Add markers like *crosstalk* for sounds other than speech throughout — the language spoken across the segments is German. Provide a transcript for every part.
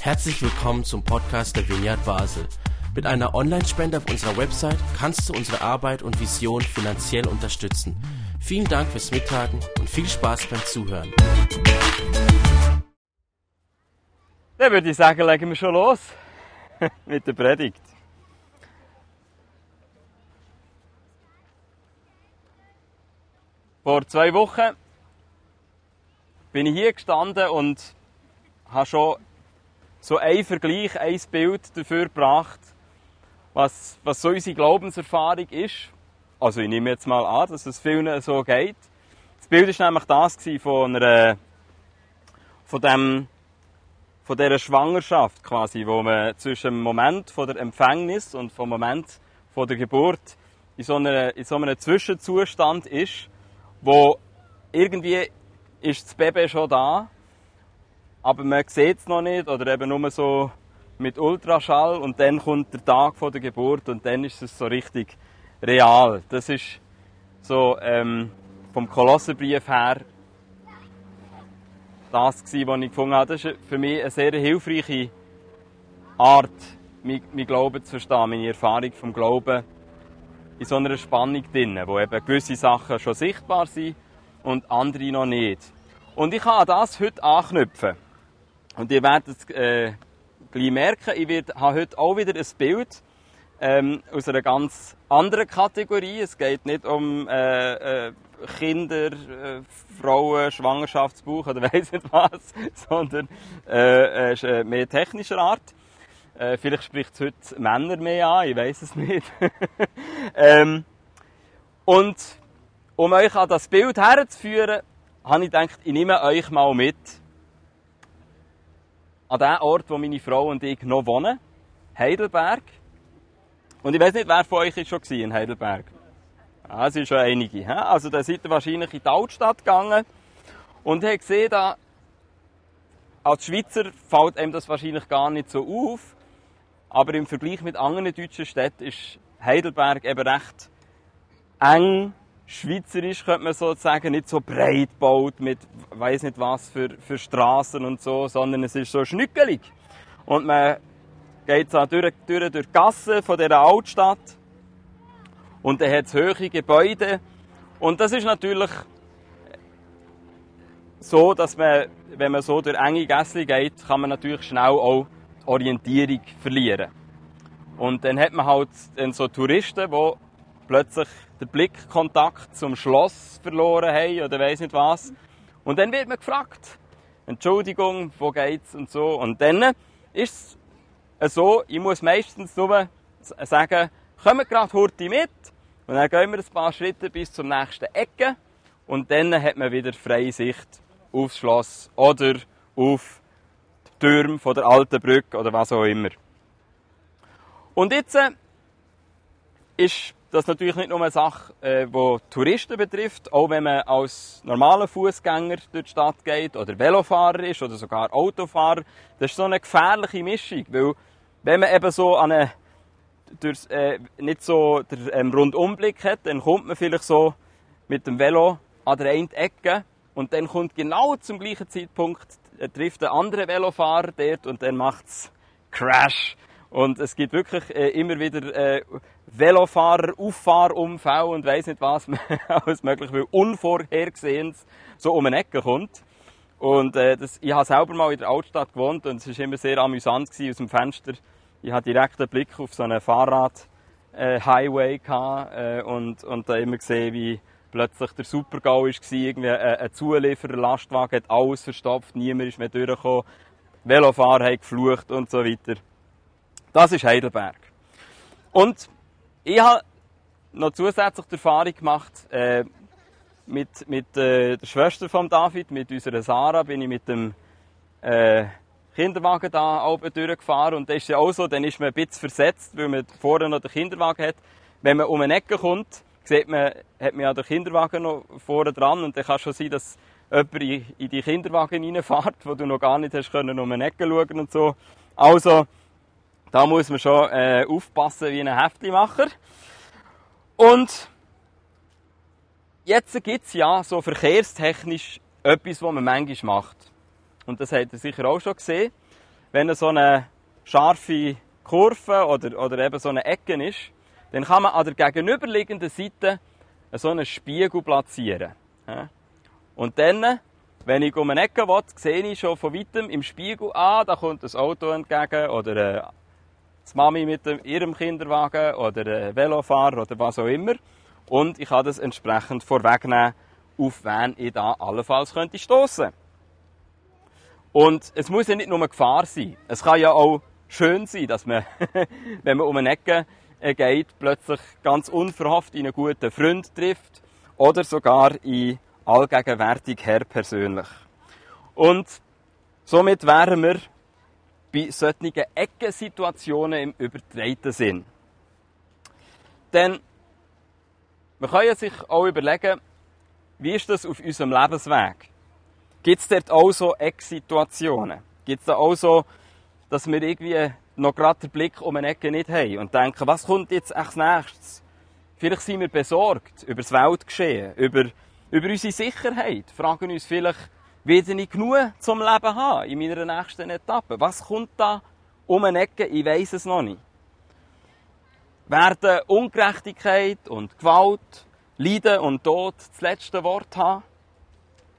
Herzlich willkommen zum Podcast der Vineyard Basel. Mit einer Online-Spende auf unserer Website kannst du unsere Arbeit und Vision finanziell unterstützen. Vielen Dank fürs Mittagen und viel Spaß beim Zuhören. Dann würde ich sagen, legen wir schon los *laughs* mit der Predigt. Vor zwei Wochen bin ich hier gestanden und habe schon so ein Vergleich, ein Bild dafür gebracht, was, was so unsere Glaubenserfahrung ist. Also ich nehme jetzt mal an, dass es vielen so geht. Das Bild war nämlich das von einer, von dem, von dieser Schwangerschaft quasi, wo man zwischen dem Moment von der Empfängnis und vom Moment von der Geburt in so, einer, in so einem Zwischenzustand ist, wo irgendwie ist das Baby schon da, aber man sieht es noch nicht oder eben nur so mit Ultraschall und dann kommt der Tag vor der Geburt und dann ist es so richtig real. Das ist so ähm, vom Kolosserbrief her das gewesen, was ich gefunden habe. Das ist für mich eine sehr hilfreiche Art, mein Glauben zu verstehen, meine Erfahrung vom Glauben in so einer Spannung drin, wo eben gewisse Sachen schon sichtbar sind und andere noch nicht. Und ich kann an das heute anknüpfen. Und ihr werdet es äh, gleich merken, ich werde, habe heute auch wieder ein Bild ähm, aus einer ganz anderen Kategorie. Es geht nicht um äh, äh, Kinder, äh, Frauen, Schwangerschaftsbuch oder *laughs* weiss nicht was, sondern äh, ist äh, mehr technischer Art. Äh, vielleicht spricht es heute Männer mehr an, ich weiß es nicht. *laughs* ähm, und um euch an das Bild herzuführen, habe ich gedacht, ich nehme euch mal mit an den Ort, wo meine Frau und ich noch wohnen, Heidelberg. Und ich weiß nicht, wer von euch ist schon in Heidelberg. Ja, es sind schon einige. Also da seid ihr wahrscheinlich in die Altstadt gegangen und habt gesehen, da als Schweizer fällt einem das wahrscheinlich gar nicht so auf, aber im Vergleich mit anderen deutschen Städten ist Heidelberg eben recht eng, schweizerisch könnte man sagen, nicht so breit gebaut mit weiß nicht was für, für Straßen und so, sondern es ist so schnückelig. Und man geht so durch, durch, durch die Gassen von dieser Altstadt und dann hat es hohe Gebäude und das ist natürlich so, dass man, wenn man so durch enge Gässchen geht, kann man natürlich schnell auch die Orientierung verlieren. Und dann hat man halt so Touristen, die plötzlich den Blickkontakt zum Schloss verloren haben oder weiß nicht was. Und dann wird man gefragt, Entschuldigung, wo geht's und so. Und dann ist es so, ich muss meistens nur sagen, kommt gerade heute mit. Und dann gehen wir ein paar Schritte bis zur nächsten Ecke. Und dann hat man wieder freie Sicht aufs Schloss oder auf die Türme der alten Brücke oder was auch immer. Und jetzt äh, ist das natürlich nicht nur eine Sache, äh, die Touristen betrifft, auch wenn man als normaler Fußgänger durch die Stadt geht oder Velofahrer ist oder sogar Autofahrer. Das ist so eine gefährliche Mischung, weil wenn man eben so eine, durch, äh, nicht so den ähm, Rundumblick hat, dann kommt man vielleicht so mit dem Velo an der einen Ecke und dann kommt genau zum gleichen Zeitpunkt, äh, trifft ein anderer Velofahrer dort und dann macht's Crash. Und es gibt wirklich äh, immer wieder äh, Velofahrer, Auffahrunfälle und weiss nicht was, *laughs* alles möglich, weil Unvorhergesehenes so um eine Ecke kommt. Und äh, das, ich habe selber mal in der Altstadt gewohnt und es war immer sehr amüsant gewesen, aus dem Fenster. Ich hatte direkt einen Blick auf so einen Fahrrad-Highway äh, äh, und, und da immer gesehen, wie plötzlich der Supergau war, irgendwie ein, ein Zulieferer, Lastwagen hat alles verstopft, niemand ist mehr durchgekommen, Velofahrer haben geflucht und so weiter. Das ist Heidelberg. Und ich habe noch zusätzlich die Erfahrung gemacht, äh, mit, mit äh, der Schwester von David, mit unserer Sarah, bin ich mit dem äh, Kinderwagen da oben durchgefahren. Und das ist ja auch so, dann ist man ein bisschen versetzt, weil man vorne noch den Kinderwagen hat. Wenn man um eine Ecke kommt, sieht man, hat man ja den Kinderwagen noch vorne dran und dann kann schon sein, dass jemand in, in die Kinderwagen reinfährt, wo du noch gar nicht hast können um eine Ecke schauen und so. Also, da muss man schon äh, aufpassen wie ein Heftlimacher. Und jetzt gibt es ja so verkehrstechnisch etwas, was man manchmal macht. und das habt ihr sicher auch schon gesehen, wenn so eine scharfe Kurve oder, oder eben so eine Ecke ist, dann kann man an der gegenüberliegenden Seite so einen Spiegel platzieren. Und dann, wenn ich um eine Ecke will, sehe ich schon von weitem im Spiegel, ah, da kommt ein Auto entgegen oder äh, die Mami mit ihrem Kinderwagen oder ein Velofahrer oder was auch immer. Und ich kann das entsprechend vorwegnehmen, auf wen ich da allenfalls könnte stoßen. Und es muss ja nicht nur eine Gefahr sein. Es kann ja auch schön sein, dass man, *laughs* wenn man um eine Ecke äh, geht, plötzlich ganz unverhofft in einen guten Freund trifft oder sogar in allgegenwärtig Herr persönlich. Und somit wären wir bei solchen Eckensituationen im übertreiten Sinn. Denn man kann sich auch überlegen, wie ist das auf unserem Lebensweg? Gibt es dort auch so Ecksituationen? Gibt es da auch so, dass wir irgendwie noch gerade den Blick um eine Ecke nicht haben und denken, was kommt jetzt als nächstes? Vielleicht sind wir besorgt über das Weltgeschehen, über, über unsere Sicherheit, fragen uns vielleicht, werde ich genug zum Leben haben in meiner nächsten Etappe? Was kommt da um eine Ecke? Ich weiß es noch nicht. Werden Ungerechtigkeit und Gewalt, Leiden und Tod das letzte Wort haben?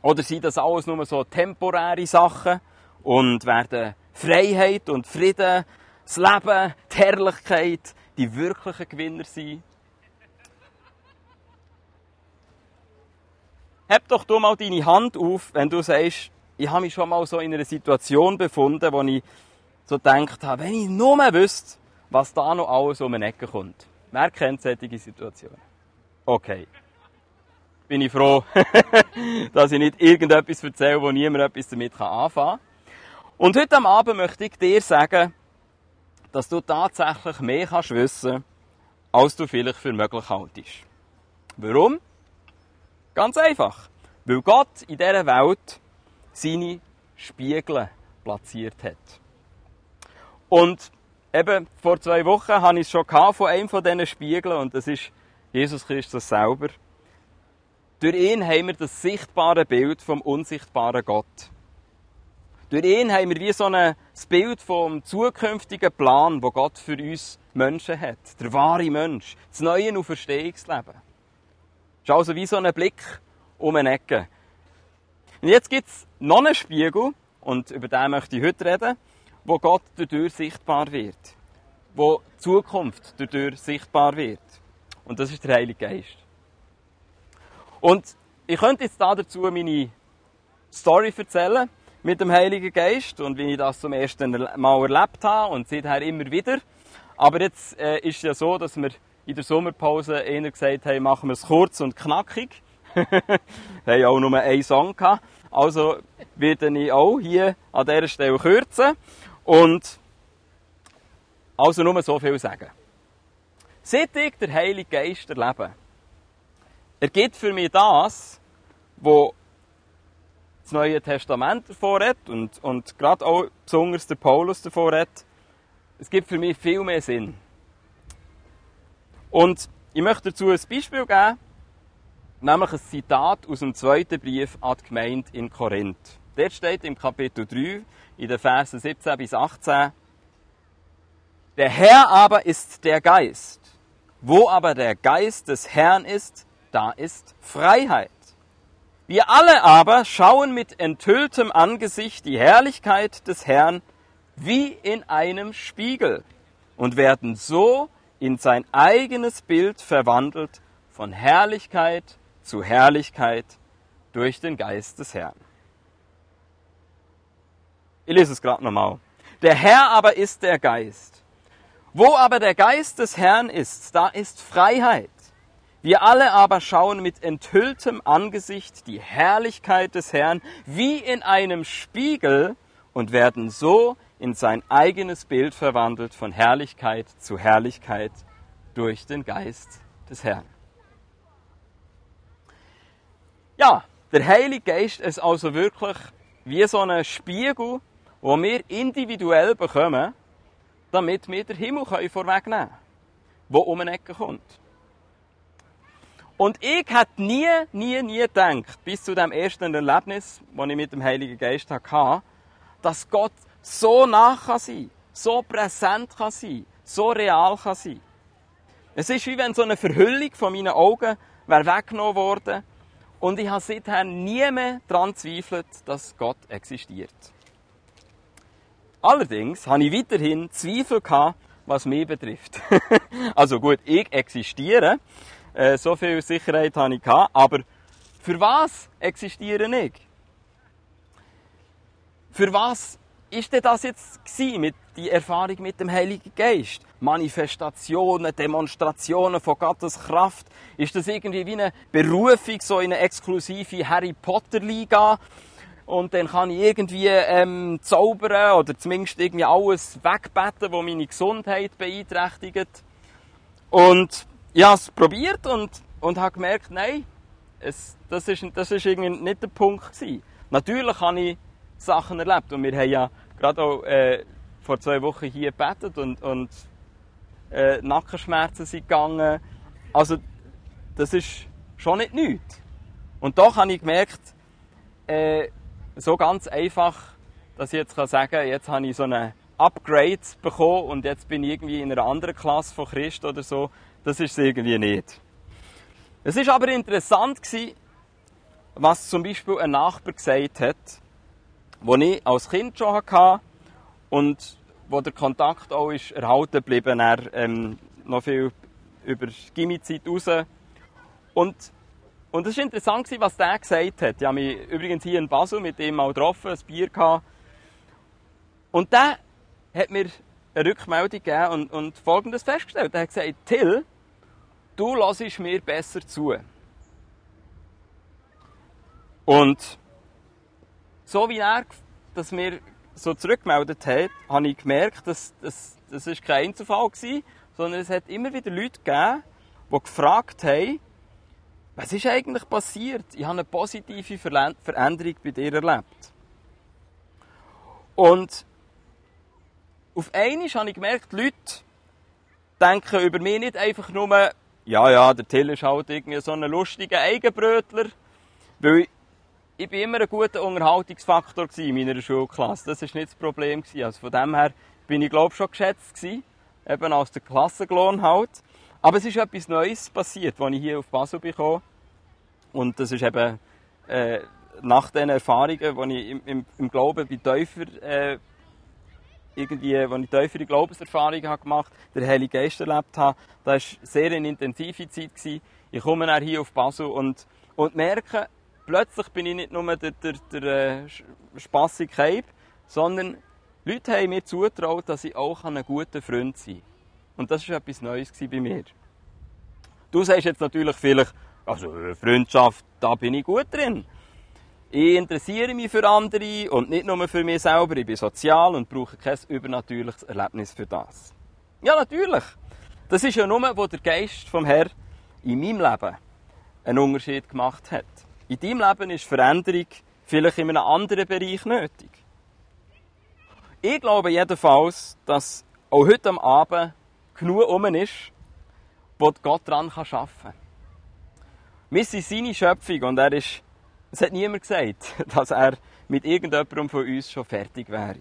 Oder sind das alles nur so temporäre Sachen und werden Freiheit und Frieden, das Leben, die Herrlichkeit die wirklichen Gewinner sein? Heb doch du mal deine Hand auf, wenn du sagst, ich habe mich schon mal so in einer Situation befunden, wo ich so gedacht habe, wenn ich nur mehr wüsste, was da noch alles um eine Ecke kommt. Wer kennt solche Situationen? Okay. Bin ich froh, *laughs* dass ich nicht irgendetwas erzähle, wo niemand etwas damit anfangen kann. Und heute am Abend möchte ich dir sagen, dass du tatsächlich mehr kannst wissen, als du vielleicht für möglich haltest. Warum? Ganz einfach. Weil Gott in dieser Welt seine Spiegel platziert hat. Und eben vor zwei Wochen hatte ich es schon von einem von diesen Spiegeln und das ist Jesus Christus selber. Durch ihn haben wir das sichtbare Bild vom unsichtbaren Gott. Durch ihn haben wir wie so ein Bild vom zukünftigen Plan, wo Gott für uns Menschen hat. Der wahre Mensch. Das neue Auferstehungsleben ist also wie so ein Blick um eine Ecke. Und jetzt gibt es noch einen Spiegel, und über den möchte ich heute reden, wo Gott dadurch sichtbar wird. Wo die Zukunft dadurch sichtbar wird. Und das ist der Heilige Geist. Und ich könnte jetzt dazu meine Story erzählen mit dem Heiligen Geist und wie ich das zum ersten Mal erlebt habe und seither immer wieder. Aber jetzt äh, ist es ja so, dass wir in der Sommerpause eher gesagt haben, machen wir es kurz und knackig. *laughs* haben auch nur einen Song gehabt. Also werde ich auch hier an dieser Stelle kürzen und also nur so viel sagen. Seit ich der Heilige Geist erlebe, er gibt für mich das, was das Neue Testament davor hat und, und gerade auch besonders der Paulus davor hat. Es gibt für mich viel mehr Sinn. Und ich möchte dazu ein Beispiel geben, nämlich ein Zitat aus dem zweiten Brief an die Gemeinde in Korinth. Dort steht im Kapitel 3, in den Versen 17 bis 18, Der Herr aber ist der Geist. Wo aber der Geist des Herrn ist, da ist Freiheit. Wir alle aber schauen mit enthülltem Angesicht die Herrlichkeit des Herrn wie in einem Spiegel und werden so in sein eigenes Bild verwandelt, von Herrlichkeit zu Herrlichkeit durch den Geist des Herrn. Ich lese es gerade nochmal. Der Herr aber ist der Geist. Wo aber der Geist des Herrn ist, da ist Freiheit. Wir alle aber schauen mit enthülltem Angesicht die Herrlichkeit des Herrn wie in einem Spiegel und werden so in sein eigenes Bild verwandelt von Herrlichkeit zu Herrlichkeit durch den Geist des Herrn. Ja, der Heilige Geist ist also wirklich wie so ein Spiegel, wo wir individuell bekommen, damit wir den Himmel vorwegnehmen können, der um eine Ecke kommt. Und ich hätte nie, nie, nie gedacht, bis zu dem ersten Erlebnis, das ich mit dem Heiligen Geist hatte, dass Gott so nah kann sein, so präsent kann sein, so real kann sein. Es ist wie wenn so eine Verhüllung von meinen Augen wäre weggenommen worden und ich habe seither nie mehr daran zweifelt, dass Gott existiert. Allerdings habe ich weiterhin Zweifel gehabt, was mich betrifft. *laughs* also gut, ich existiere, äh, so viel Sicherheit habe ich gehabt, aber für was existiere ich? Für was ist denn das jetzt mit die Erfahrung mit dem Heiligen Geist? Manifestationen, Demonstrationen von Gottes Kraft? Ist das irgendwie wie eine Berufung, so in eine exklusive Harry Potter Liga? Und dann kann ich irgendwie ähm, zaubern oder zumindest irgendwie alles wegbeten, was meine Gesundheit beeinträchtigt. Und ich habe es probiert und, und habe gemerkt, nein, es, das ist, das ist irgendwie nicht der Punkt gewesen. Natürlich habe ich Sachen erlebt und wir haben ja gerade auch äh, vor zwei Wochen hier gebetet und, und äh, Nackenschmerzen sind gegangen. Also das ist schon nicht nichts. Und doch habe ich gemerkt, äh, so ganz einfach, dass ich jetzt sagen kann, jetzt habe ich so eine Upgrade bekommen und jetzt bin ich irgendwie in einer anderen Klasse von Christ oder so. Das ist es irgendwie nicht. Es ist aber interessant gewesen, was zum Beispiel ein Nachbar gesagt hat, wo ich als Kind schon hatte und wo der Kontakt auch ist erhalten geblieben, er ähm, noch viel über die Gimmi-Zeit raus. Und und es war interessant, was der gesagt hat. Ich habe mich übrigens hier in Basel mit ihm mal getroffen, ein Bier gehabt. Und der hat mir eine Rückmeldung gegeben und, und Folgendes festgestellt. Er hat gesagt, Till, du lässt mir besser zu. Und so wie er das mir so zurückgemeldet hat, habe ich gemerkt, dass das, das ist kein Einzelfall war, sondern es hat immer wieder Leute gegeben, die gefragt haben, was ist eigentlich passiert? Ich habe eine positive Veränderung bei dir erlebt. Und auf einmal habe ich gemerkt, die Leute denken über mich nicht einfach nur, ja, ja, der Till ist halt irgendwie so ein lustiger Eigenbrötler, weil ich, bin immer ein guter Unterhaltungsfaktor in meiner Schulklasse. Das war nicht das Problem. Also von dem her bin ich, glaube schon geschätzt eben als der Klassenlohn halt. Aber es ist etwas Neues passiert, als ich hier auf Basel bekomme. Und das ist eben äh, nach den Erfahrungen, die ich im, im, im Glauben bei Täufer äh, irgendwie, wo ich tiefere Glaubenserfahrungen habe gemacht habe, den Heiligen Geist erlebt habe. Das war sehr eine intensive Zeit. Gewesen. Ich komme dann hier auf Basel und, und merke, plötzlich bin ich nicht nur der, der, der äh, spassige Cape, sondern Leute haben mir zugetraut, dass ich auch ein guter Freund sein kann. Und das war etwas Neues bei mir. Du sagst jetzt natürlich vielleicht, also Freundschaft, da bin ich gut drin. Ich interessiere mich für andere und nicht nur für mich selber. Ich bin sozial und brauche kein übernatürliches Erlebnis für das. Ja, natürlich. Das ist ja nur, wo der Geist vom Herrn in meinem Leben einen Unterschied gemacht hat. In deinem Leben ist Veränderung vielleicht in einem anderen Bereich nötig. Ich glaube jedenfalls, dass auch heute am Abend genug um ist, wo Gott daran arbeiten kann. Wir sind seine Schöpfung und er ist, es hat niemand gesagt, *laughs* dass er mit irgendjemandem von uns schon fertig wäre.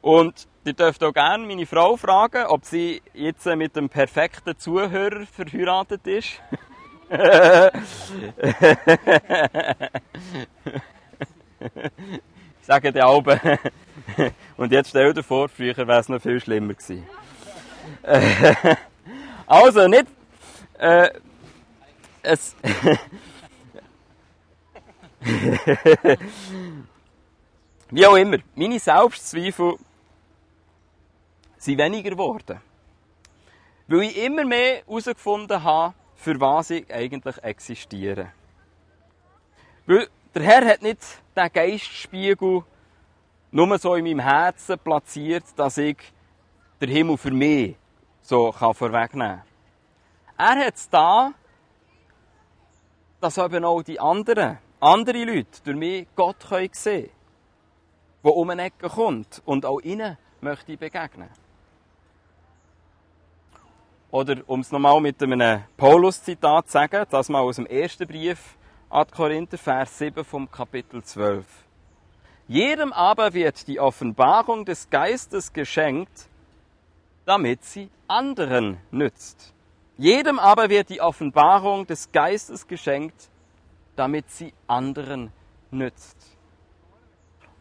Und ihr dürft auch gerne meine Frau fragen, ob sie jetzt mit dem perfekten Zuhörer verheiratet ist. *laughs* *laughs* ich sage dir Alben. Und jetzt stell dir vor, früher wäre es noch viel schlimmer gewesen. *laughs* also, nicht, äh, es. *laughs* Wie auch immer, meine Selbstzweifel sind weniger geworden. Weil ich immer mehr herausgefunden habe, für was ich eigentlich existiere. Weil der Herr hat nicht den Geistspiegel nur so in meinem Herzen platziert, dass ich den Himmel für mich so vorwegnehmen kann. Er hat es da, dass eben auch die anderen, andere Leute durch mich Gott sehen können, die um eine Ecke kommt und auch ihnen möchte ich begegnen. Oder um es nochmal mit einem Paulus-Zitat zu sagen, das mal aus dem ersten Brief an Korinther, Vers 7 vom Kapitel 12. Jedem aber wird die Offenbarung des Geistes geschenkt, damit sie anderen nützt. Jedem aber wird die Offenbarung des Geistes geschenkt, damit sie anderen nützt.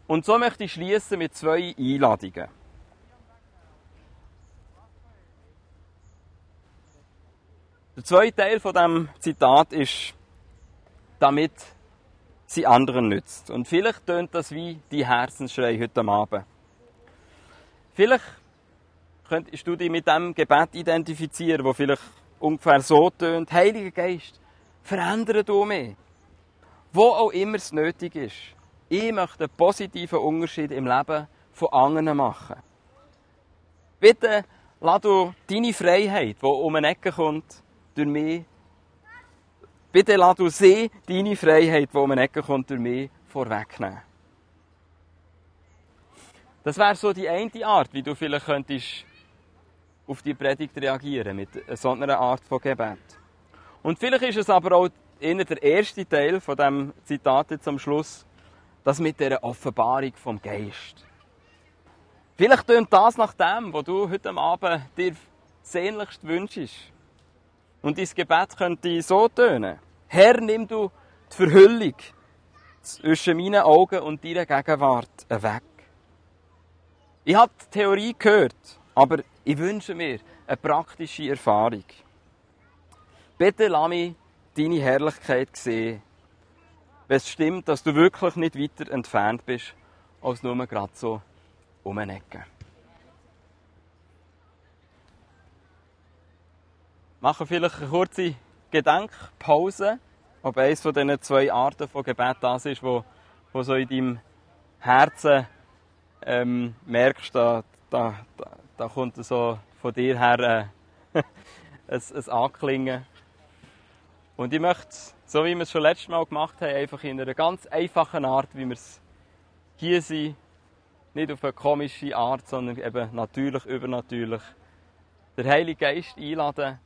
Und so möchte ich schließen mit zwei Einladungen. Der zweite Teil von dem Zitat ist, damit sie anderen nützt. Und vielleicht tönt das wie die Herzensschrei heute Abend. Vielleicht könntest du dich mit dem Gebet identifizieren, wo vielleicht ungefähr so tönt: Heiliger Geist, verändere du mich. Wo auch immer es nötig ist. Ich möchte einen positiven Unterschied im Leben von anderen machen. Bitte lass du deine Freiheit, die um eine Ecke kommt, durch mich Bitte lass du sie, deine Freiheit, die um eine kommt, durch mich vorwegnehmen. Das wäre so die eine Art, wie du vielleicht könntest auf die Predigt reagieren, mit so einer Art von Gebet. Und vielleicht ist es aber auch eher der erste Teil von dem Zitat jetzt Schluss, das mit der Offenbarung vom Geist. Vielleicht tönt das nach dem, was du heute Abend dir sehnlichst wünschst. Und dein Gebet könnte so tönen. Herr, nimm du die Verhüllung zwischen meinen Augen und deiner Gegenwart weg. Ich habe die Theorie gehört, aber ich wünsche mir eine praktische Erfahrung. Bitte lass mich deine Herrlichkeit sehen, wenn es stimmt, dass du wirklich nicht weiter entfernt bist, als nur gerade so um eine Ecke. Machen vielleicht eine kurze Gedenkpause, ob eines von diesen zwei Arten von Gebet das ist, wo, wo so in deinem Herzen ähm, merkst, da, da, da, da kommt so von dir her äh, *laughs* ein, ein Anklingen. Und ich möchte, so wie wir es schon letztes Mal gemacht haben, einfach in einer ganz einfachen Art, wie wir es hier sind, nicht auf eine komische Art, sondern eben natürlich, übernatürlich, der Heilige Geist einladen,